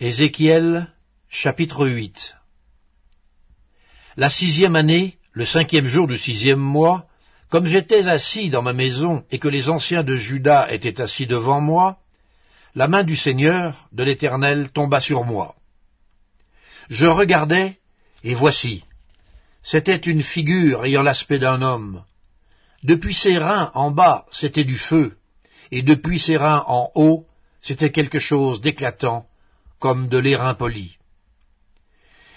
Ézéchiel chapitre 8 La sixième année, le cinquième jour du sixième mois, comme j'étais assis dans ma maison et que les anciens de Juda étaient assis devant moi, la main du Seigneur, de l'Éternel, tomba sur moi. Je regardais, et voici, c'était une figure ayant l'aspect d'un homme. Depuis ses reins en bas, c'était du feu, et depuis ses reins en haut, c'était quelque chose d'éclatant, comme de l'airain poli.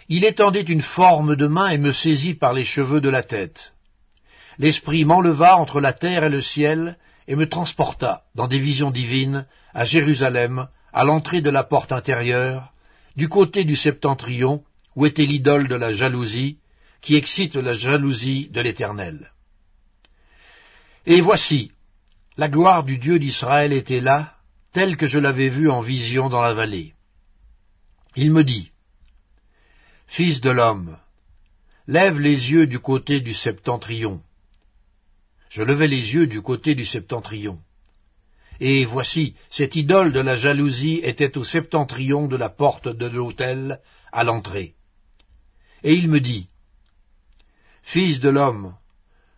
Il étendit une forme de main et me saisit par les cheveux de la tête. L'Esprit m'enleva entre la terre et le ciel, et me transporta, dans des visions divines, à Jérusalem, à l'entrée de la porte intérieure, du côté du septentrion, où était l'idole de la jalousie, qui excite la jalousie de l'Éternel. Et voici, la gloire du Dieu d'Israël était là, telle que je l'avais vue en vision dans la vallée. Il me dit, Fils de l'homme, lève les yeux du côté du septentrion. Je levai les yeux du côté du septentrion. Et voici, cette idole de la jalousie était au septentrion de la porte de l'autel, à l'entrée. Et il me dit, Fils de l'homme,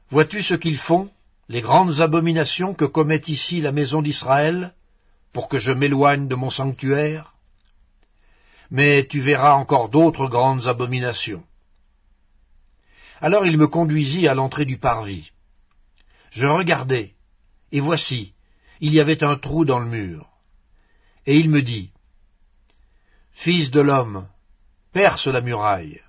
vois-tu ce qu'ils font, les grandes abominations que commet ici la maison d'Israël, pour que je m'éloigne de mon sanctuaire? Mais tu verras encore d'autres grandes abominations. Alors il me conduisit à l'entrée du parvis. Je regardai, et voici, il y avait un trou dans le mur. Et il me dit, Fils de l'homme, perce la muraille.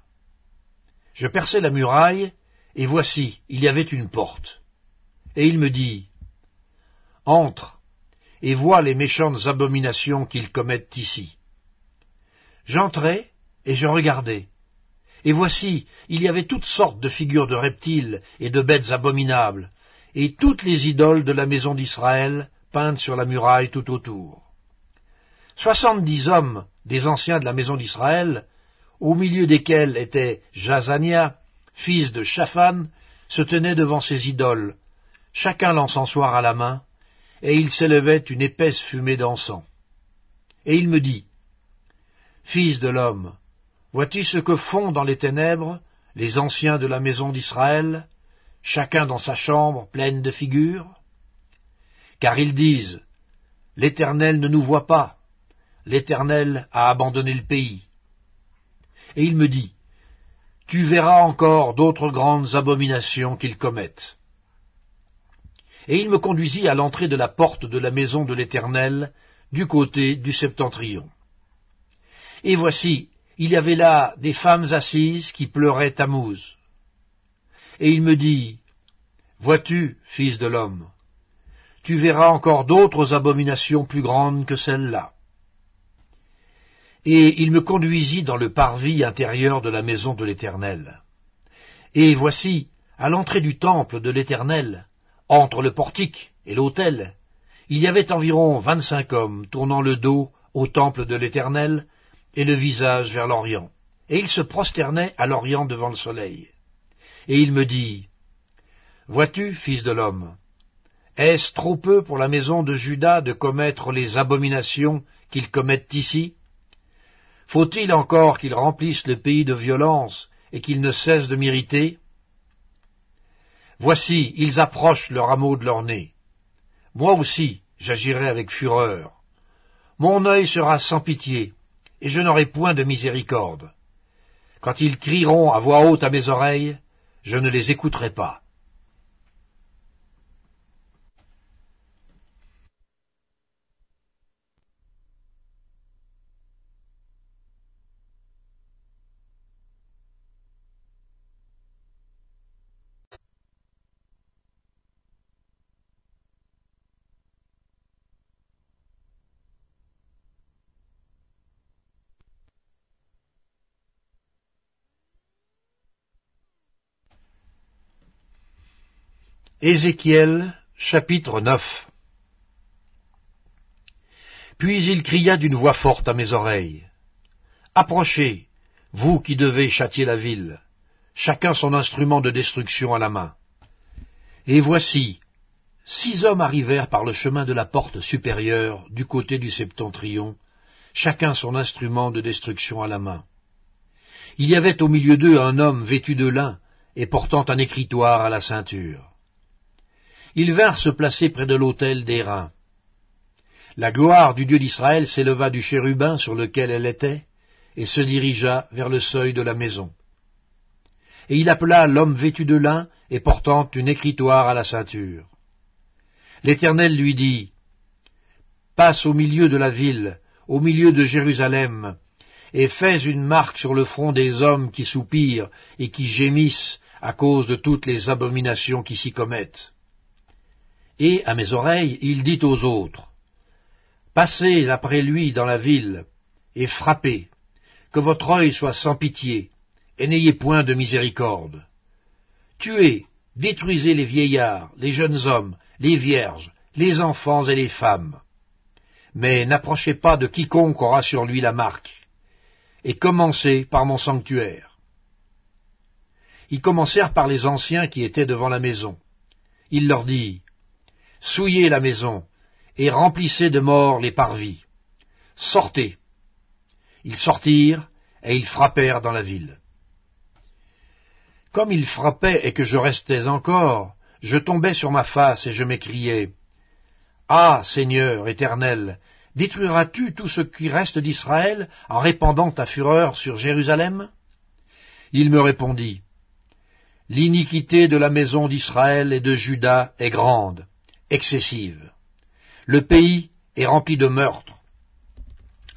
Je perçai la muraille, et voici, il y avait une porte. Et il me dit, Entre, et vois les méchantes abominations qu'ils commettent ici. J'entrai et je regardai. Et voici, il y avait toutes sortes de figures de reptiles et de bêtes abominables, et toutes les idoles de la maison d'Israël peintes sur la muraille tout autour. Soixante-dix hommes des anciens de la maison d'Israël, au milieu desquels était Jazania, fils de Shaphan, se tenaient devant ces idoles, chacun l'encensoir à la main, et il s'élevait une épaisse fumée d'encens. Et il me dit, Fils de l'homme, vois-tu ce que font dans les ténèbres les anciens de la maison d'Israël, chacun dans sa chambre pleine de figures? Car ils disent, L'Éternel ne nous voit pas, l'Éternel a abandonné le pays. Et il me dit, Tu verras encore d'autres grandes abominations qu'ils commettent. Et il me conduisit à l'entrée de la porte de la maison de l'Éternel, du côté du septentrion. Et voici, il y avait là des femmes assises qui pleuraient Tammuz. Et il me dit, Vois-tu, fils de l'homme, tu verras encore d'autres abominations plus grandes que celles-là. Et il me conduisit dans le parvis intérieur de la maison de l'Éternel. Et voici, à l'entrée du temple de l'Éternel, entre le portique et l'autel, il y avait environ vingt-cinq hommes tournant le dos au temple de l'Éternel, et le visage vers l'Orient. Et il se prosternait à l'Orient devant le soleil. Et il me dit, Vois-tu, fils de l'homme, est-ce trop peu pour la maison de Judas de commettre les abominations qu'ils commettent ici? Faut-il encore qu'ils remplissent le pays de violence et qu'ils ne cessent de m'irriter? Voici, ils approchent le rameau de leur nez. Moi aussi, j'agirai avec fureur. Mon œil sera sans pitié, et je n'aurai point de miséricorde. Quand ils crieront à voix haute à mes oreilles, je ne les écouterai pas. Ézéchiel chapitre 9 Puis il cria d'une voix forte à mes oreilles. Approchez, vous qui devez châtier la ville, chacun son instrument de destruction à la main. Et voici, six hommes arrivèrent par le chemin de la porte supérieure du côté du septentrion, chacun son instrument de destruction à la main. Il y avait au milieu d'eux un homme vêtu de lin et portant un écritoire à la ceinture. Ils vinrent se placer près de l'autel d'airain. La gloire du Dieu d'Israël s'éleva du chérubin sur lequel elle était, et se dirigea vers le seuil de la maison. Et il appela l'homme vêtu de lin et portant une écritoire à la ceinture. L'Éternel lui dit, Passe au milieu de la ville, au milieu de Jérusalem, et fais une marque sur le front des hommes qui soupirent et qui gémissent à cause de toutes les abominations qui s'y commettent. Et, à mes oreilles, il dit aux autres, Passez après lui dans la ville, et frappez, que votre œil soit sans pitié, et n'ayez point de miséricorde. Tuez, détruisez les vieillards, les jeunes hommes, les vierges, les enfants et les femmes. Mais n'approchez pas de quiconque aura sur lui la marque, et commencez par mon sanctuaire. Ils commencèrent par les anciens qui étaient devant la maison. Il leur dit, Souillez la maison, et remplissez de morts les parvis. Sortez. Ils sortirent, et ils frappèrent dans la ville. Comme ils frappaient et que je restais encore, je tombais sur ma face et je m'écriais, Ah, Seigneur éternel, détruiras-tu tout ce qui reste d'Israël en répandant ta fureur sur Jérusalem? Il me répondit, L'iniquité de la maison d'Israël et de Juda est grande, excessive. Le pays est rempli de meurtres.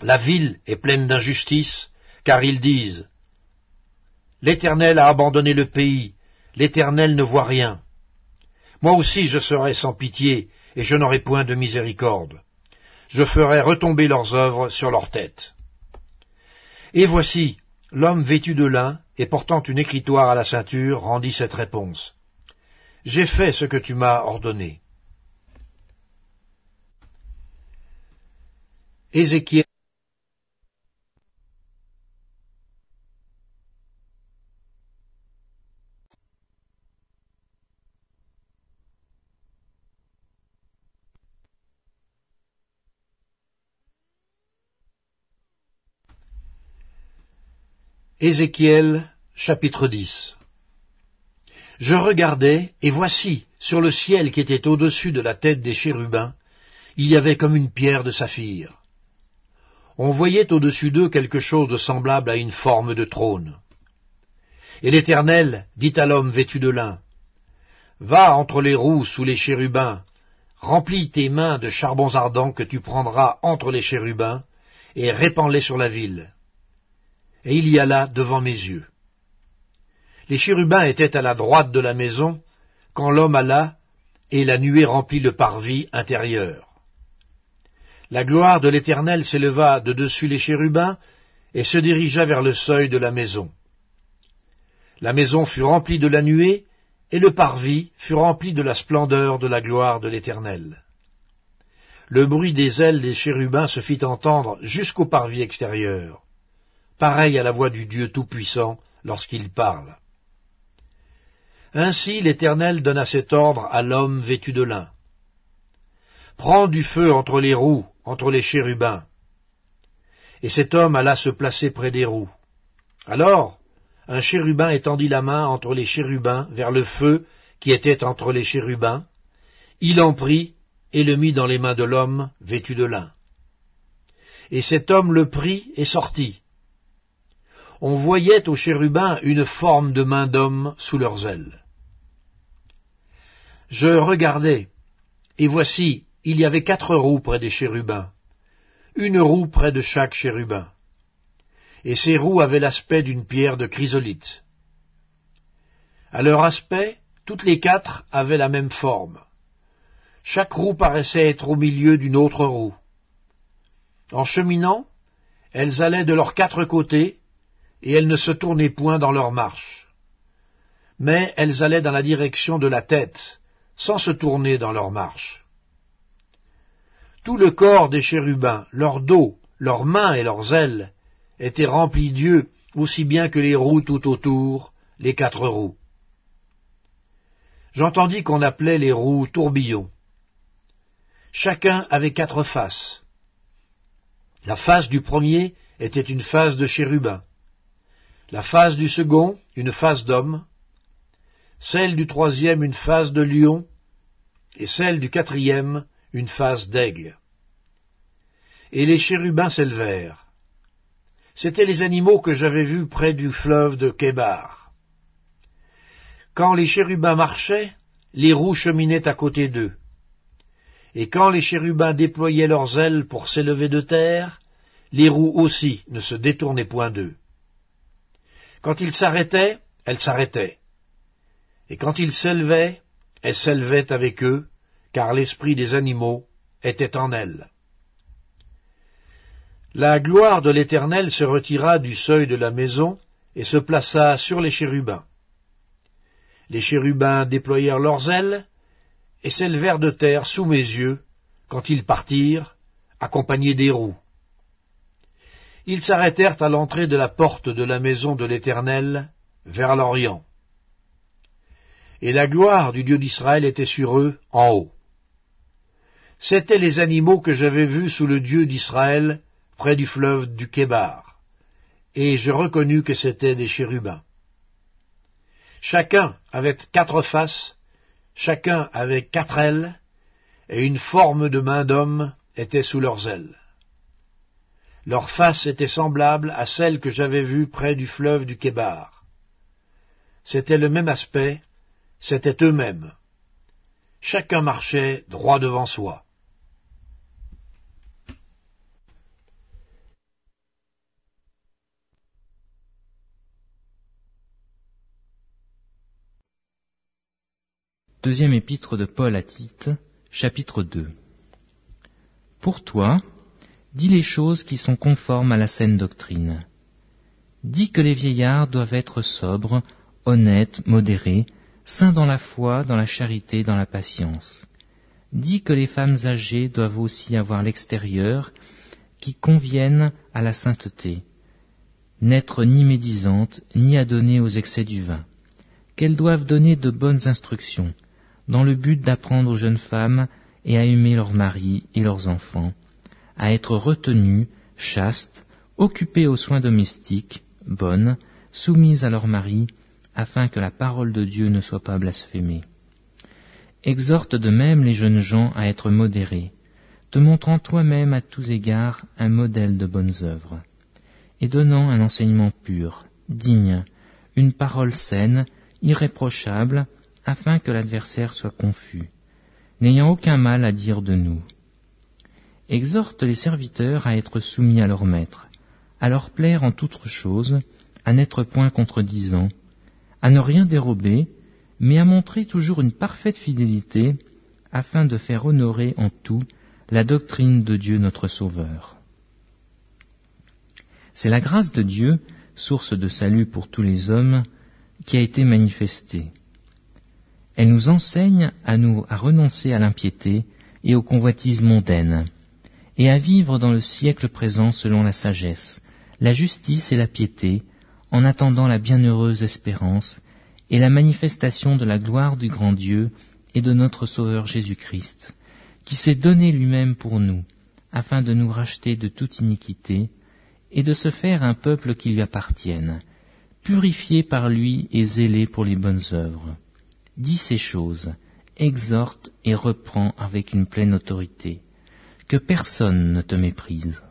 La ville est pleine d'injustice, car ils disent L'Éternel a abandonné le pays, l'Éternel ne voit rien. Moi aussi je serai sans pitié, et je n'aurai point de miséricorde. Je ferai retomber leurs œuvres sur leurs têtes. Et voici, l'homme vêtu de lin et portant une écritoire à la ceinture rendit cette réponse. J'ai fait ce que tu m'as ordonné. Ézéchiel chapitre 10 Je regardais, et voici, sur le ciel qui était au-dessus de la tête des chérubins, il y avait comme une pierre de saphir. On voyait au-dessus d'eux quelque chose de semblable à une forme de trône. Et l'Éternel dit à l'homme vêtu de lin, Va entre les roues sous les chérubins, remplis tes mains de charbons ardents que tu prendras entre les chérubins, et répands-les sur la ville et il y alla devant mes yeux. Les chérubins étaient à la droite de la maison, quand l'homme alla, et la nuée remplit le parvis intérieur. La gloire de l'Éternel s'éleva de dessus les chérubins, et se dirigea vers le seuil de la maison. La maison fut remplie de la nuée, et le parvis fut rempli de la splendeur de la gloire de l'Éternel. Le bruit des ailes des chérubins se fit entendre jusqu'au parvis extérieur pareil à la voix du Dieu Tout-Puissant lorsqu'il parle. Ainsi l'Éternel donna cet ordre à l'homme vêtu de lin. Prends du feu entre les roues, entre les chérubins. Et cet homme alla se placer près des roues. Alors, un chérubin étendit la main entre les chérubins vers le feu qui était entre les chérubins. Il en prit et le mit dans les mains de l'homme vêtu de lin. Et cet homme le prit et sortit, on voyait aux chérubins une forme de main d'homme sous leurs ailes. Je regardais, et voici, il y avait quatre roues près des chérubins, une roue près de chaque chérubin, et ces roues avaient l'aspect d'une pierre de chrysolite. À leur aspect, toutes les quatre avaient la même forme. Chaque roue paraissait être au milieu d'une autre roue. En cheminant, elles allaient de leurs quatre côtés, et elles ne se tournaient point dans leur marche. Mais elles allaient dans la direction de la tête, sans se tourner dans leur marche. Tout le corps des chérubins, leur dos, leurs mains et leurs ailes, étaient remplis d'yeux, aussi bien que les roues tout autour, les quatre roues. J'entendis qu'on appelait les roues tourbillons. Chacun avait quatre faces. La face du premier était une face de chérubin, la face du second une face d'homme, celle du troisième une face de lion, et celle du quatrième une face d'aigle. Et les chérubins s'élevèrent. C'étaient les animaux que j'avais vus près du fleuve de Kébar. Quand les chérubins marchaient, les roues cheminaient à côté d'eux. Et quand les chérubins déployaient leurs ailes pour s'élever de terre, les roues aussi ne se détournaient point d'eux. Quand ils s'arrêtaient, elles s'arrêtaient. Et quand ils s'élevaient, elles s'élevaient avec eux, car l'esprit des animaux était en elles. La gloire de l'Éternel se retira du seuil de la maison et se plaça sur les chérubins. Les chérubins déployèrent leurs ailes et s'élevèrent de terre sous mes yeux quand ils partirent, accompagnés des roues. Ils s'arrêtèrent à l'entrée de la porte de la maison de l'Éternel, vers l'Orient. Et la gloire du Dieu d'Israël était sur eux en haut. C'étaient les animaux que j'avais vus sous le Dieu d'Israël près du fleuve du Kébar, et je reconnus que c'étaient des chérubins. Chacun avait quatre faces, chacun avait quatre ailes, et une forme de main d'homme était sous leurs ailes. Leurs faces étaient semblables à celles que j'avais vues près du fleuve du Kébar. C'était le même aspect, c'étaient eux-mêmes. Chacun marchait droit devant soi. Deuxième épître de Paul à Tite, chapitre 2. Pour toi, dis les choses qui sont conformes à la saine doctrine. Dis que les vieillards doivent être sobres, honnêtes, modérés, saints dans la foi, dans la charité, dans la patience. Dis que les femmes âgées doivent aussi avoir l'extérieur qui convienne à la sainteté, n'être ni médisantes, ni adonnées aux excès du vin, qu'elles doivent donner de bonnes instructions, dans le but d'apprendre aux jeunes femmes et à aimer leurs maris et leurs enfants, à être retenues, chastes, occupées aux soins domestiques, bonnes, soumises à leurs maris, afin que la parole de Dieu ne soit pas blasphémée. Exhorte de même les jeunes gens à être modérés, te montrant toi-même à tous égards un modèle de bonnes œuvres, et donnant un enseignement pur, digne, une parole saine, irréprochable, afin que l'adversaire soit confus, n'ayant aucun mal à dire de nous. Exhorte les serviteurs à être soumis à leur maître, à leur plaire en toutes choses, à n'être point contredisants, à ne rien dérober, mais à montrer toujours une parfaite fidélité, afin de faire honorer en tout la doctrine de Dieu notre Sauveur. C'est la grâce de Dieu, source de salut pour tous les hommes, qui a été manifestée. Elle nous enseigne à nous à renoncer à l'impiété et aux convoitises mondaines, et à vivre dans le siècle présent selon la sagesse, la justice et la piété, en attendant la bienheureuse espérance et la manifestation de la gloire du grand Dieu et de notre Sauveur Jésus-Christ, qui s'est donné lui-même pour nous, afin de nous racheter de toute iniquité, et de se faire un peuple qui lui appartienne, purifié par lui et zélé pour les bonnes œuvres dis ces choses, exhorte et reprends avec une pleine autorité, que personne ne te méprise.